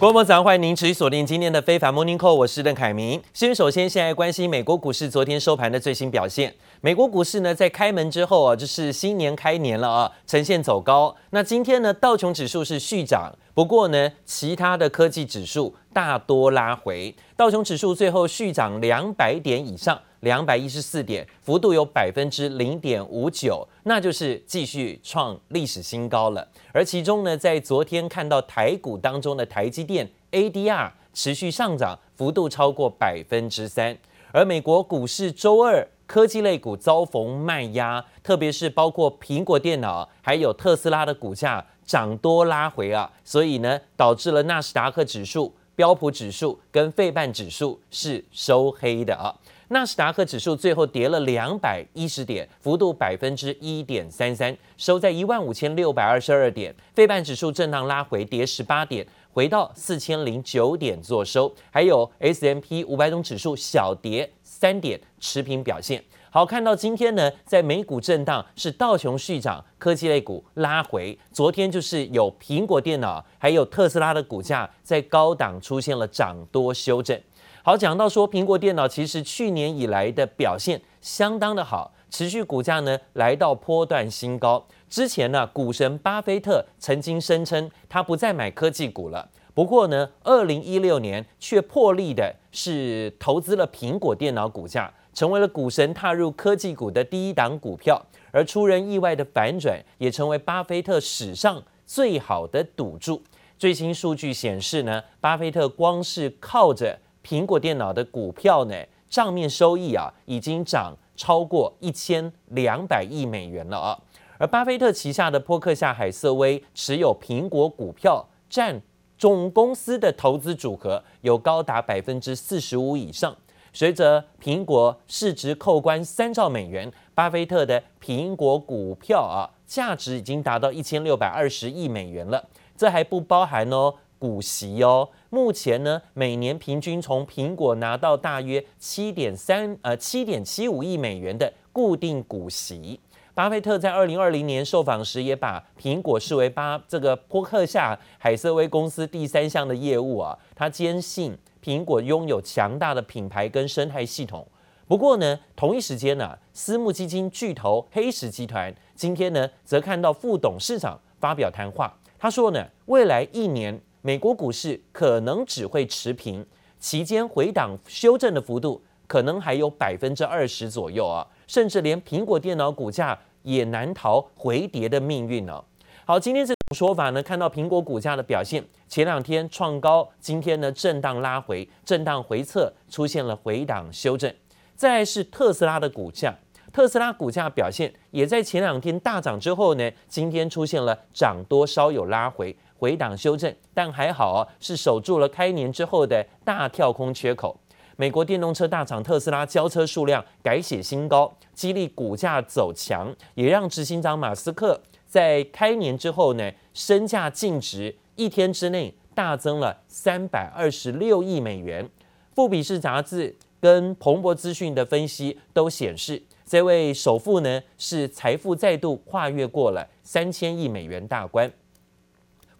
各位早上欢迎您持续锁定今天的非凡 Morning Call，我是邓凯明。先首先现在关心美国股市昨天收盘的最新表现。美国股市呢在开门之后啊，就是新年开年了啊，呈现走高。那今天呢道琼指数是续涨，不过呢其他的科技指数大多拉回。道琼指数最后续涨两百点以上。两百一十四点，幅度有百分之零点五九，那就是继续创历史新高了。而其中呢，在昨天看到台股当中的台积电 ADR 持续上涨，幅度超过百分之三。而美国股市周二科技类股遭逢卖压，特别是包括苹果电脑还有特斯拉的股价涨多拉回啊，所以呢，导致了纳斯达克指数、标普指数跟费半指数是收黑的啊。纳斯达克指数最后跌了两百一十点，幅度百分之一点三三，收在一万五千六百二十二点。费半指数震荡拉回，跌十八点，回到四千零九点做收。还有 S M P 五百种指数小跌三点，持平表现。好，看到今天呢，在美股震荡，是道琼续涨，科技类股拉回。昨天就是有苹果电脑，还有特斯拉的股价在高档出现了涨多修正。好，讲到说苹果电脑其实去年以来的表现相当的好，持续股价呢来到波段新高。之前呢，股神巴菲特曾经声称他不再买科技股了。不过呢，二零一六年却破例的是投资了苹果电脑股价，成为了股神踏入科技股的第一档股票。而出人意外的反转，也成为巴菲特史上最好的赌注。最新数据显示呢，巴菲特光是靠着苹果电脑的股票呢，账面收益啊，已经涨超过一千两百亿美元了啊。而巴菲特旗下的波克夏海瑟威持有苹果股票占总公司的投资组合有高达百分之四十五以上。随着苹果市值扣关三兆美元，巴菲特的苹果股票啊，价值已经达到一千六百二十亿美元了。这还不包含哦。股息哦，目前呢，每年平均从苹果拿到大约七点三呃七点七五亿美元的固定股息。巴菲特在二零二零年受访时也把苹果视为巴这个波克夏海瑟威公司第三项的业务啊。他坚信苹果拥有强大的品牌跟生态系统。不过呢，同一时间呢、私募基金巨头黑石集团今天呢，则看到副董事长发表谈话，他说呢，未来一年。美国股市可能只会持平，期间回档修正的幅度可能还有百分之二十左右啊，甚至连苹果电脑股价也难逃回跌的命运呢。好，今天这种说法呢，看到苹果股价的表现，前两天创高，今天呢震荡拉回，震荡回测，出现了回档修正。再是特斯拉的股价，特斯拉股价表现也在前两天大涨之后呢，今天出现了涨多稍有拉回。回档修正，但还好啊，是守住了开年之后的大跳空缺口。美国电动车大厂特斯拉交车数量改写新高，激励股价走强，也让执行长马斯克在开年之后呢，身价净值一天之内大增了三百二十六亿美元。富比士杂志跟彭博资讯的分析都显示，这位首富呢是财富再度跨越过了三千亿美元大关。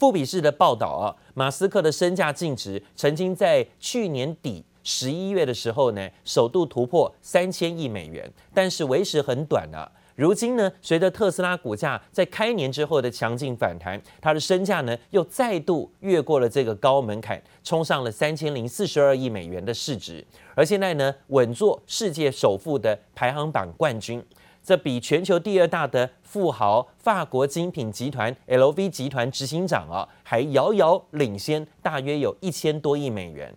富比士的报道啊，马斯克的身价净值曾经在去年底十一月的时候呢，首度突破三千亿美元，但是为时很短啊。如今呢，随着特斯拉股价在开年之后的强劲反弹，他的身价呢又再度越过了这个高门槛，冲上了三千零四十二亿美元的市值，而现在呢，稳坐世界首富的排行榜冠军。这比全球第二大的富豪法国精品集团 LV 集团执行长啊，还遥遥领先，大约有一千多亿美元。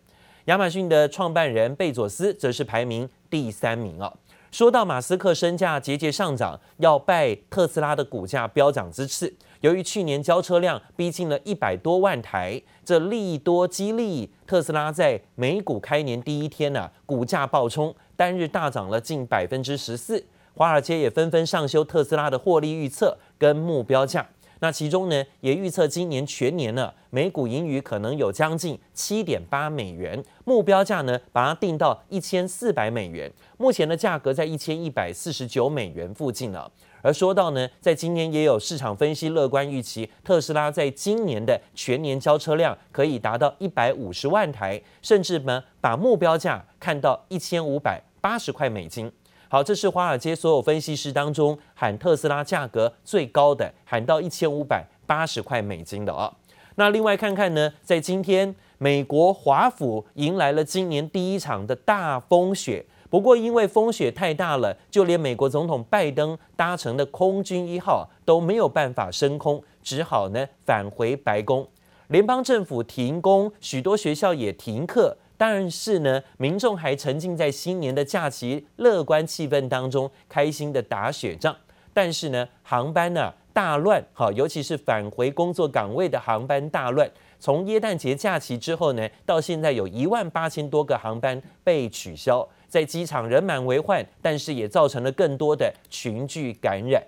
亚马逊的创办人贝佐斯则是排名第三名啊。说到马斯克身价节节上涨，要拜特斯拉的股价飙涨之赐。由于去年交车量逼近了一百多万台，这利多激励特斯拉在美股开年第一天呢、股价暴冲，单日大涨了近百分之十四。华尔街也纷纷上修特斯拉的获利预测跟目标价。那其中呢，也预测今年全年呢，每股盈余可能有将近七点八美元，目标价呢，把它定到一千四百美元。目前的价格在一千一百四十九美元附近了。而说到呢，在今年也有市场分析乐观预期，特斯拉在今年的全年交车量可以达到一百五十万台，甚至呢把目标价看到一千五百八十块美金。好，这是华尔街所有分析师当中喊特斯拉价格最高的，喊到一千五百八十块美金的、哦。那另外看看呢，在今天美国华府迎来了今年第一场的大风雪。不过，因为风雪太大了，就连美国总统拜登搭乘的空军一号都没有办法升空，只好呢返回白宫。联邦政府停工，许多学校也停课。但是呢，民众还沉浸在新年的假期乐观气氛当中，开心的打雪仗。但是呢，航班呢大乱，好，尤其是返回工作岗位的航班大乱。从耶诞节假期之后呢，到现在有一万八千多个航班被取消。在机场人满为患，但是也造成了更多的群聚感染。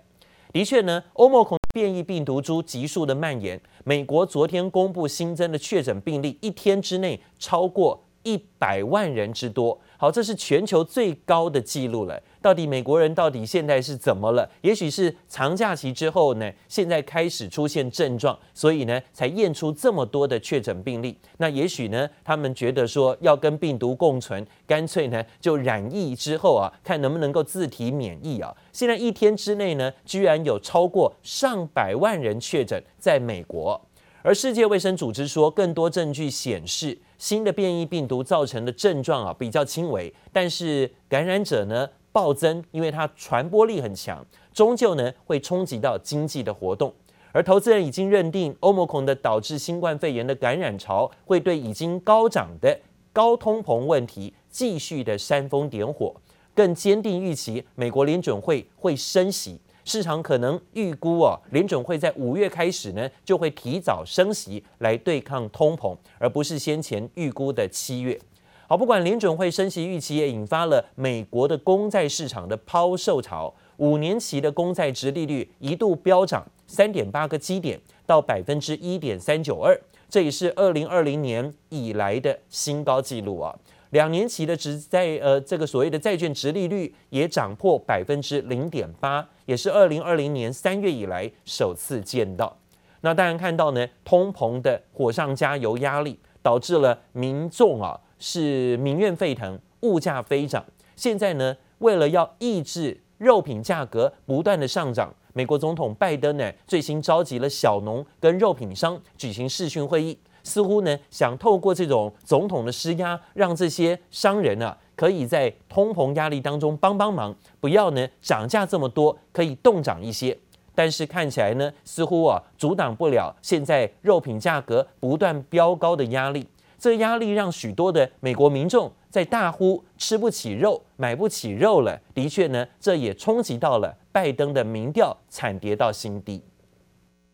的确呢，欧盟恐变异病毒株急速的蔓延。美国昨天公布新增的确诊病例，一天之内超过一百万人之多。好，这是全球最高的记录了。到底美国人到底现在是怎么了？也许是长假期之后呢，现在开始出现症状，所以呢才验出这么多的确诊病例。那也许呢，他们觉得说要跟病毒共存，干脆呢就染疫之后啊，看能不能够自体免疫啊。现在一天之内呢，居然有超过上百万人确诊在美国。而世界卫生组织说，更多证据显示，新的变异病毒造成的症状啊比较轻微，但是感染者呢暴增，因为它传播力很强，终究呢会冲击到经济的活动。而投资人已经认定欧盟孔的导致新冠肺炎的感染潮会对已经高涨的高通膨问题继续的煽风点火，更坚定预期美国联准会会升息。市场可能预估啊，联准会在五月开始呢，就会提早升息来对抗通膨，而不是先前预估的七月。好，不管联准会升息预期，也引发了美国的公债市场的抛售潮，五年期的公债殖利率一度飙涨三点八个基点到百分之一点三九二，这也是二零二零年以来的新高纪录啊。两年期的殖债呃，这个所谓的债券殖利率也涨破百分之零点八，也是二零二零年三月以来首次见到。那当然看到呢，通膨的火上加油压力，导致了民众啊是民怨沸腾，物价飞涨。现在呢，为了要抑制肉品价格不断的上涨，美国总统拜登呢最新召集了小农跟肉品商举行视讯会议。似乎呢，想透过这种总统的施压，让这些商人啊，可以在通膨压力当中帮帮忙，不要呢涨价这么多，可以动涨一些。但是看起来呢，似乎啊阻挡不了现在肉品价格不断飙高的压力。这压力让许多的美国民众在大呼吃不起肉、买不起肉了。的确呢，这也冲击到了拜登的民调，惨跌到新低。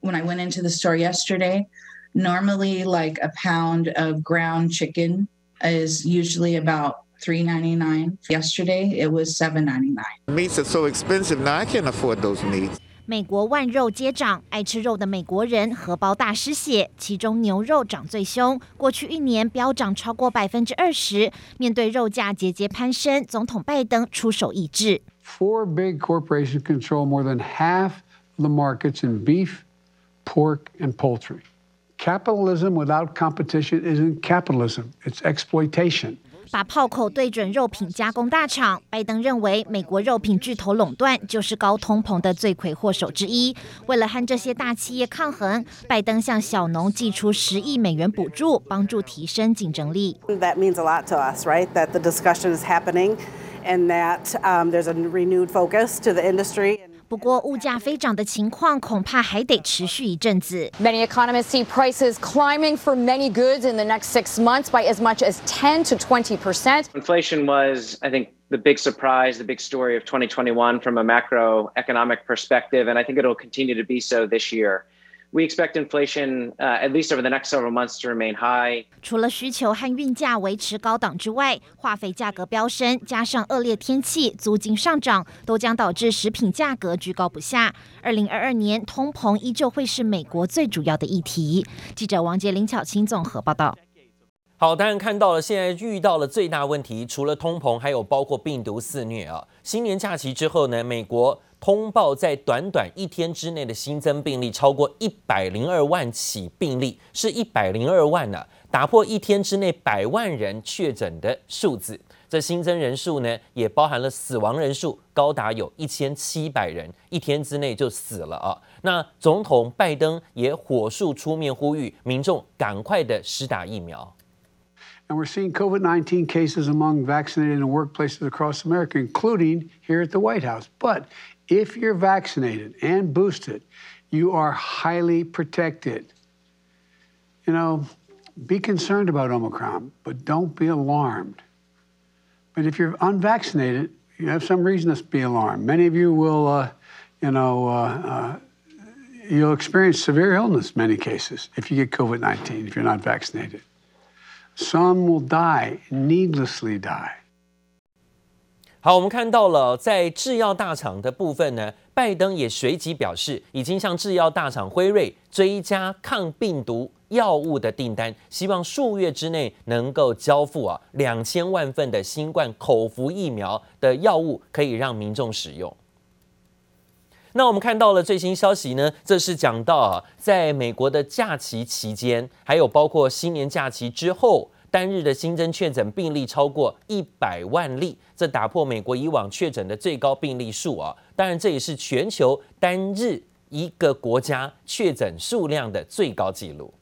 When I went into the store yesterday. Normally, like a pound of ground chicken is usually about three ninety nine. Yesterday, it was seven ninety nine. Meats are so expensive now. I can't afford those meats. 美国万肉皆涨，爱吃肉的美国人荷包大失血，其中牛肉涨最凶，过去一年飙涨超过百分之二十。面对肉价节节攀升，总统拜登出手抑制。Four big corporations control more than half the markets in beef, pork, and poultry. Capitalism without competition isn't capitalism, it's exploitation. 把炮口对准肉品加工大厂，拜登认为美国肉品巨头垄断就是高通膨的罪魁祸首之一。为了和这些大企业抗衡，拜登向小农寄出十亿美元补助，帮助提升竞争力。That means a lot to us, right? That the discussion is happening, and that um, there's a renewed focus to the industry. 不过，物价飞涨的情况恐怕还得持续一阵子。Many economists see prices climbing for many goods in the next six months by as much as 10 to 20 percent. Inflation was, I think, the big surprise, the big story of 2021 from a macroeconomic perspective, and I think it'll continue to be so this year. We expect inflation, uh, at least over the next several months, to remain high. 除了需求和运价维持高档之外，化肥价格飙升，加上恶劣天气、租金上涨，都将导致食品价格居高不下。二零二二年通膨依旧会是美国最主要的议题。记者王杰、林巧清综合报道。好，当然看到了，现在遇到了最大问题，除了通膨，还有包括病毒肆虐啊。新年假期之后呢，美国通报在短短一天之内的新增病例超过一百零二万起病例，是一百零二万呢、啊，打破一天之内百万人确诊的数字。这新增人数呢，也包含了死亡人数，高达有一千七百人，一天之内就死了啊。那总统拜登也火速出面呼吁民众赶快的施打疫苗。And we're seeing COVID 19 cases among vaccinated in workplaces across America, including here at the White House. But if you're vaccinated and boosted, you are highly protected. You know, be concerned about Omicron, but don't be alarmed. But if you're unvaccinated, you have some reason to be alarmed. Many of you will, uh, you know, uh, uh, you'll experience severe illness in many cases if you get COVID 19, if you're not vaccinated. Some will die, needlessly die. 好，我们看到了在制药大厂的部分呢，拜登也随即表示，已经向制药大厂辉瑞追加抗病毒药物的订单，希望数月之内能够交付啊两千万份的新冠口服疫苗的药物，可以让民众使用。那我们看到了最新消息呢，这是讲到啊，在美国的假期期间，还有包括新年假期之后，单日的新增确诊病例超过一百万例，这打破美国以往确诊的最高病例数啊。当然，这也是全球单日一个国家确诊数量的最高纪录。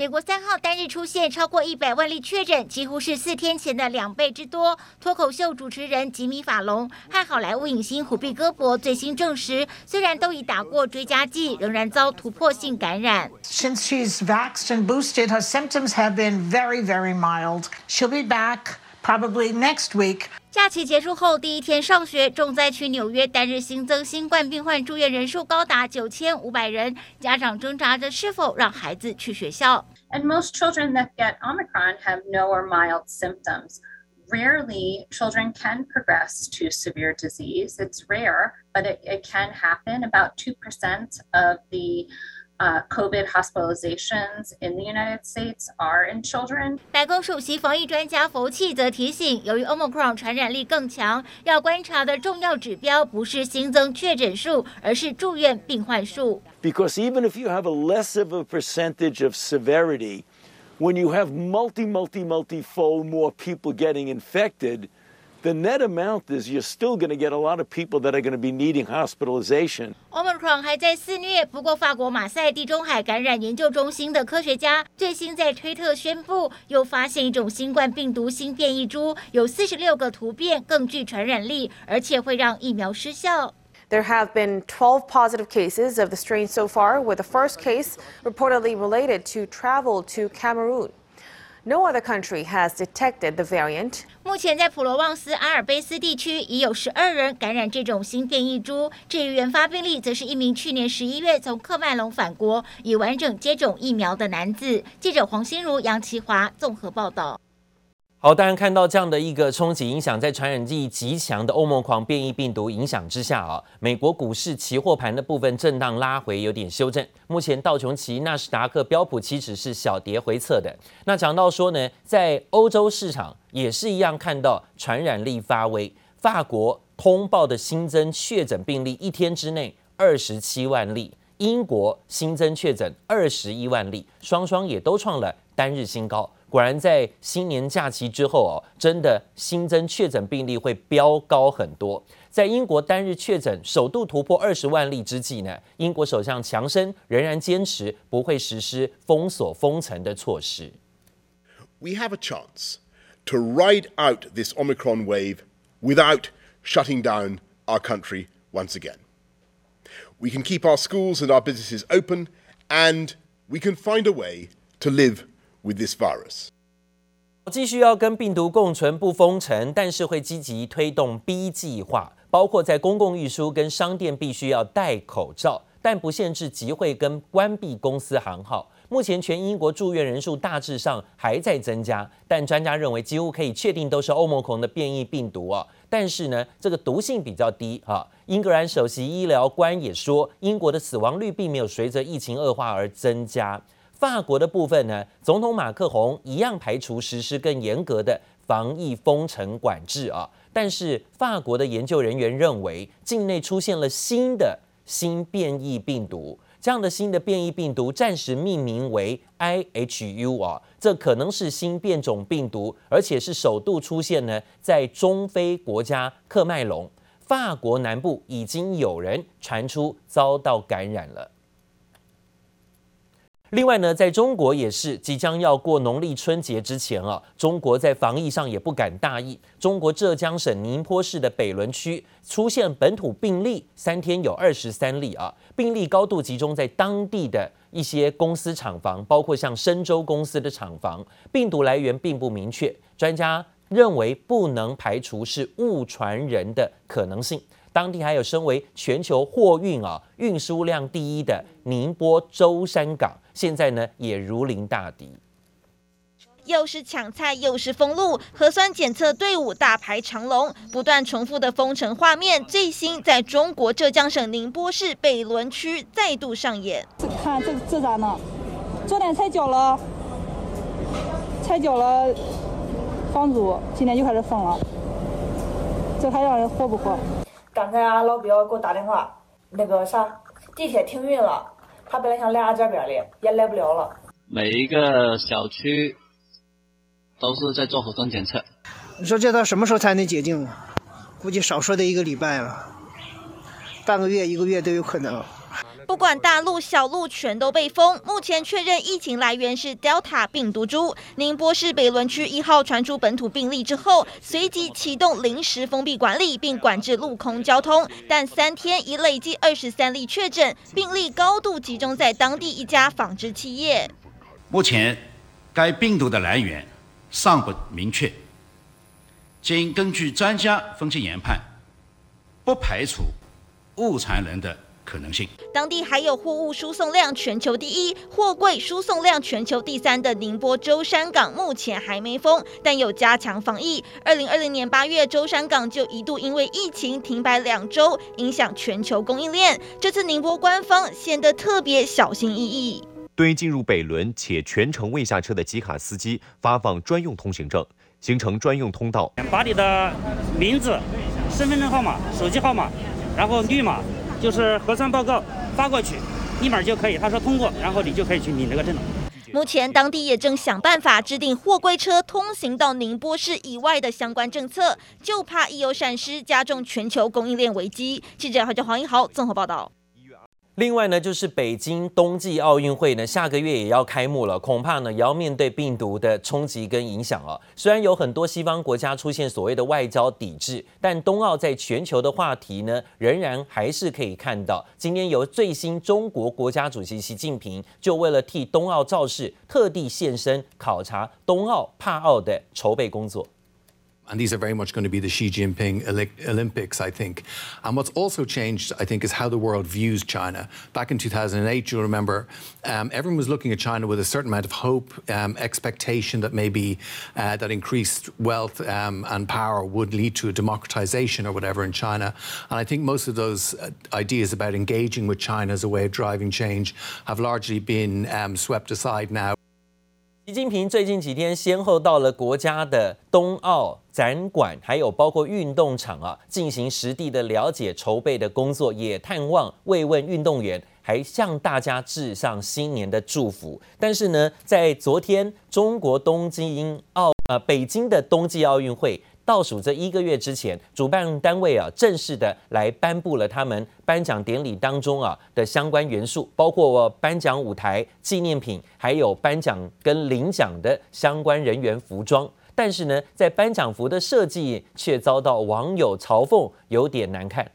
美国三号单日出现超过一百万例确诊，几乎是四天前的两倍之多。脱口秀主持人吉米·法隆和好莱坞影星虎碧·戈伯最新证实，虽然都已打过追加剂，仍然遭突破性感染。Since she's vaxxed and boosted, her symptoms have been very, very mild. She'll be back probably next week. 假期结束后第一天上学，重灾区纽约单日新增新冠病患住院人数高达九千五百人，家长挣扎着是否让孩子去学校。And most children that get Omicron have no or mild symptoms. Rarely, children can progress to severe disease. It's rare, but it, it can happen. About 2% of the Uh, COVID hospitalizations in the United States are in children. 白宫首席防疫专家福奇则提醒，由于 Omicron 传染力更强，要观察的重要指标不是新增确诊数，而是住院病患数。Because even if you have a less of a percentage of severity, when you have multi, multi, multi-fold more people getting infected, The net amount is you're still going to get a lot of people that are going to be needing hospitalization. Omicron 还在肆虐，不过法国马赛地中海感染研究中心的科学家最新在推特宣布，又发现一种新冠病毒新变异株，有四十六个突变，更具传染力，而且会让疫苗失效。There have been 12 positive cases of the strain so far, with the first case reportedly related to travel to Cameroon. No other country has detected the variant. 目前在普罗旺斯阿尔卑斯地区已有十二人感染这种新变异株。至于原发病例，则是一名去年十一月从喀麦隆返国、已完整接种疫苗的男子。记者黄心如、杨其华综合报道。好，当然看到这样的一个冲击影响，在传染力极强的欧盟狂变异病毒影响之下啊，美国股市期货盘的部分震荡拉回，有点修正。目前道琼奇、纳斯达克、标普七指是小跌回测的。那讲到说呢，在欧洲市场也是一样，看到传染力发威。法国通报的新增确诊病例一天之内二十七万例，英国新增确诊二十一万例，双双也都创了单日新高。果然，在新年假期之后哦，真的新增确诊病例会飙高很多。在英国单日确诊首度突破二十万例之际呢，英国首相强生仍然坚持不会实施封锁封城的措施。We have a chance to ride out this Omicron wave without shutting down our country once again. We can keep our schools and our businesses open, and we can find a way to live. With this virus，继续要跟病毒共存不封城，但是会积极推动 B 计划，包括在公共运输跟商店必须要戴口罩，但不限制集会跟关闭公司行号。目前全英国住院人数大致上还在增加，但专家认为几乎可以确定都是欧盟孔的变异病毒啊。但是呢，这个毒性比较低哈。英格兰首席医疗官也说，英国的死亡率并没有随着疫情恶化而增加。法国的部分呢，总统马克宏一样排除实施更严格的防疫封城管制啊。但是法国的研究人员认为，境内出现了新的新变异病毒，这样的新的变异病毒暂时命名为 IHU 啊，这可能是新变种病毒，而且是首度出现呢在中非国家喀麦隆。法国南部已经有人传出遭到感染了。另外呢，在中国也是即将要过农历春节之前啊，中国在防疫上也不敢大意。中国浙江省宁波市的北仑区出现本土病例，三天有二十三例啊，病例高度集中在当地的一些公司厂房，包括像深州公司的厂房，病毒来源并不明确，专家。认为不能排除是误传人的可能性。当地还有身为全球货运啊运输量第一的宁波舟山港，现在呢也如临大敌。又是抢菜又是封路，核酸检测队伍大排长龙，不断重复的封城画面，最新在中国浙江省宁波市北仑区再度上演。看这这咋弄？昨天才交了，才交了。房租今天就开始封了，这还让人活不活？刚才俺老表给我打电话，那个啥，地铁停运了，他本来想来俺这边的，也来不了了。每一个小区都是在做核酸检测。你说这到什么时候才能解禁？估计少说得一个礼拜了，半个月、一个月都有可能。不管大路小路全都被封，目前确认疫情来源是 Delta 病毒株。宁波市北仑区一号传出本土病例之后，随即启动临时封闭管理，并管制陆空交通。但三天已累计二十三例确诊，病例高度集中在当地一家纺织企业。目前，该病毒的来源尚不明确，经根据专家分析研判，不排除误传人的。可能性。当地还有货物输送量全球第一、货柜输送量全球第三的宁波舟山港，目前还没封，但有加强防疫。二零二零年八月，舟山港就一度因为疫情停摆两周，影响全球供应链。这次宁波官方显得特别小心翼翼。对于进入北仑且全程未下车的集卡司机发放专用通行证，形成专用通道，把你的名字、身份证号码、手机号码，然后绿码。就是核酸报告发过去，立马就可以。他说通过，然后你就可以去领这个证了。目前当地也正想办法制定货柜车通行到宁波市以外的相关政策，就怕一有闪失，加重全球供应链危机。记者好叫黄英豪综合报道。另外呢，就是北京冬季奥运会呢，下个月也要开幕了，恐怕呢也要面对病毒的冲击跟影响啊。虽然有很多西方国家出现所谓的外交抵制，但冬奥在全球的话题呢，仍然还是可以看到。今天由最新中国国家主席习近平就为了替冬奥造势，特地现身考察冬奥、帕奥的筹备工作。And these are very much going to be the Xi Jinping Olympics, I think. And what's also changed, I think, is how the world views China. Back in 2008, you'll remember, um, everyone was looking at China with a certain amount of hope, um, expectation that maybe uh, that increased wealth um, and power would lead to a democratization or whatever in China. And I think most of those uh, ideas about engaging with China as a way of driving change have largely been um, swept aside now. 习近平最近几天先后到了国家的冬奥展馆，还有包括运动场啊，进行实地的了解、筹备的工作，也探望慰问运动员，还向大家致上新年的祝福。但是呢，在昨天，中国东京奥呃北京的冬季奥运会。倒数这一个月之前，主办单位啊正式的来颁布了他们颁奖典礼当中啊的相关元素，包括颁奖舞台、纪念品，还有颁奖跟领奖的相关人员服装。但是呢，在颁奖服的设计却遭到网友嘲讽，有点难看。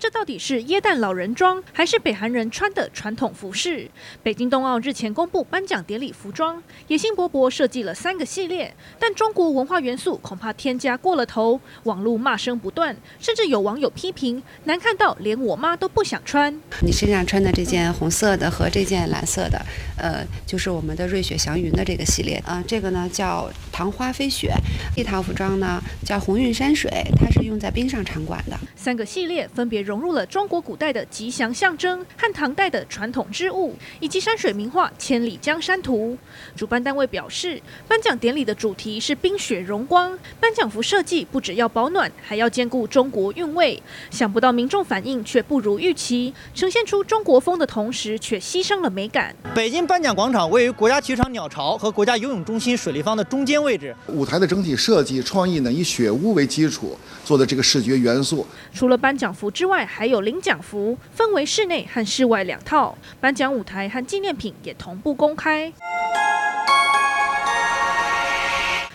这到底是耶诞老人装，还是北韩人穿的传统服饰？北京冬奥日前公布颁奖典礼服装，野心勃勃设计了三个系列，但中国文化元素恐怕添加过了头，网络骂声不断，甚至有网友批评难看到连我妈都不想穿。你身上穿的这件红色的和这件蓝色的，呃，就是我们的瑞雪祥云的这个系列啊，这个呢叫糖花飞雪，这套服装呢叫红运山水，它是用在冰上场馆的。三个系列分别。融入了中国古代的吉祥象征和唐代的传统织物，以及山水名画《千里江山图》。主办单位表示，颁奖典礼的主题是冰雪荣光，颁奖服设计不只要保暖，还要兼顾中国韵味。想不到民众反应却不如预期，呈现出中国风的同时，却牺牲了美感。北京颁奖广场位于国家体育场鸟巢和国家游泳中心水立方的中间位置，舞台的整体设计创意呢，以雪屋为基础做的这个视觉元素。除了颁奖服之外，还有领奖服，分为室内和室外两套。颁奖舞台和纪念品也同步公开。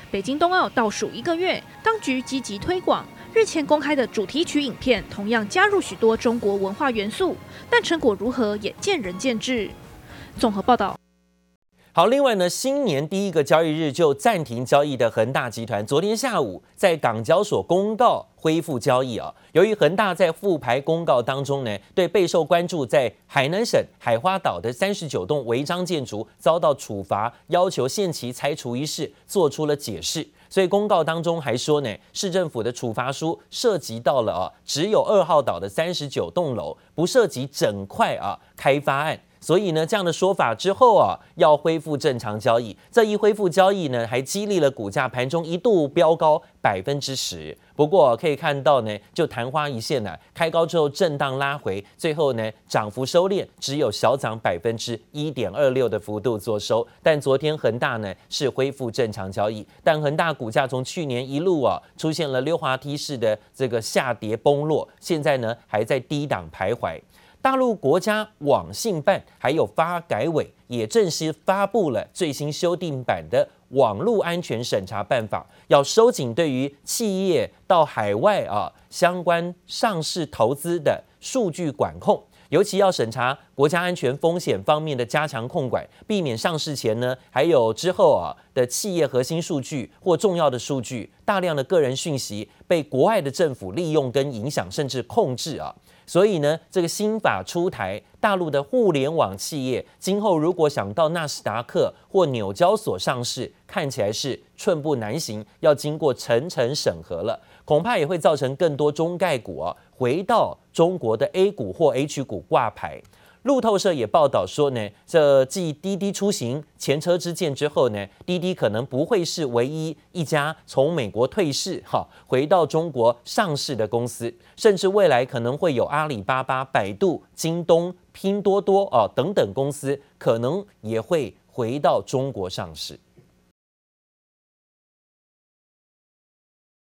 北京冬奥倒数一个月，当局积极推广。日前公开的主题曲影片同样加入许多中国文化元素，但成果如何也见仁见智。综合报道。好，另外呢，新年第一个交易日就暂停交易的恒大集团，昨天下午在港交所公告恢复交易啊。由于恒大在复牌公告当中呢，对备受关注在海南省海花岛的三十九栋违章建筑遭到处罚，要求限期拆除一事做出了解释。所以公告当中还说呢，市政府的处罚书涉及到了啊，只有二号岛的三十九栋楼，不涉及整块啊开发案。所以呢，这样的说法之后啊，要恢复正常交易。这一恢复交易呢，还激励了股价盘中一度飙高百分之十。不过可以看到呢，就昙花一现呢、啊，开高之后震荡拉回，最后呢涨幅收敛，只有小涨百分之一点二六的幅度做收。但昨天恒大呢是恢复正常交易，但恒大股价从去年一路啊出现了溜滑梯式的这个下跌崩落，现在呢还在低档徘徊。大陆国家网信办还有发改委也正式发布了最新修订版的网络安全审查办法，要收紧对于企业到海外啊相关上市投资的数据管控，尤其要审查国家安全风险方面的加强控管，避免上市前呢还有之后啊的企业核心数据或重要的数据大量的个人讯息被国外的政府利用跟影响甚至控制啊。所以呢，这个新法出台，大陆的互联网企业今后如果想到纳斯达克或纽交所上市，看起来是寸步难行，要经过层层审核了，恐怕也会造成更多中概股啊回到中国的 A 股或 H 股挂牌。路透社也报道说呢，这继滴滴出行前车之鉴之后呢，滴滴可能不会是唯一一家从美国退市哈回到中国上市的公司，甚至未来可能会有阿里巴巴、百度、京东、拼多多啊等等公司，可能也会回到中国上市。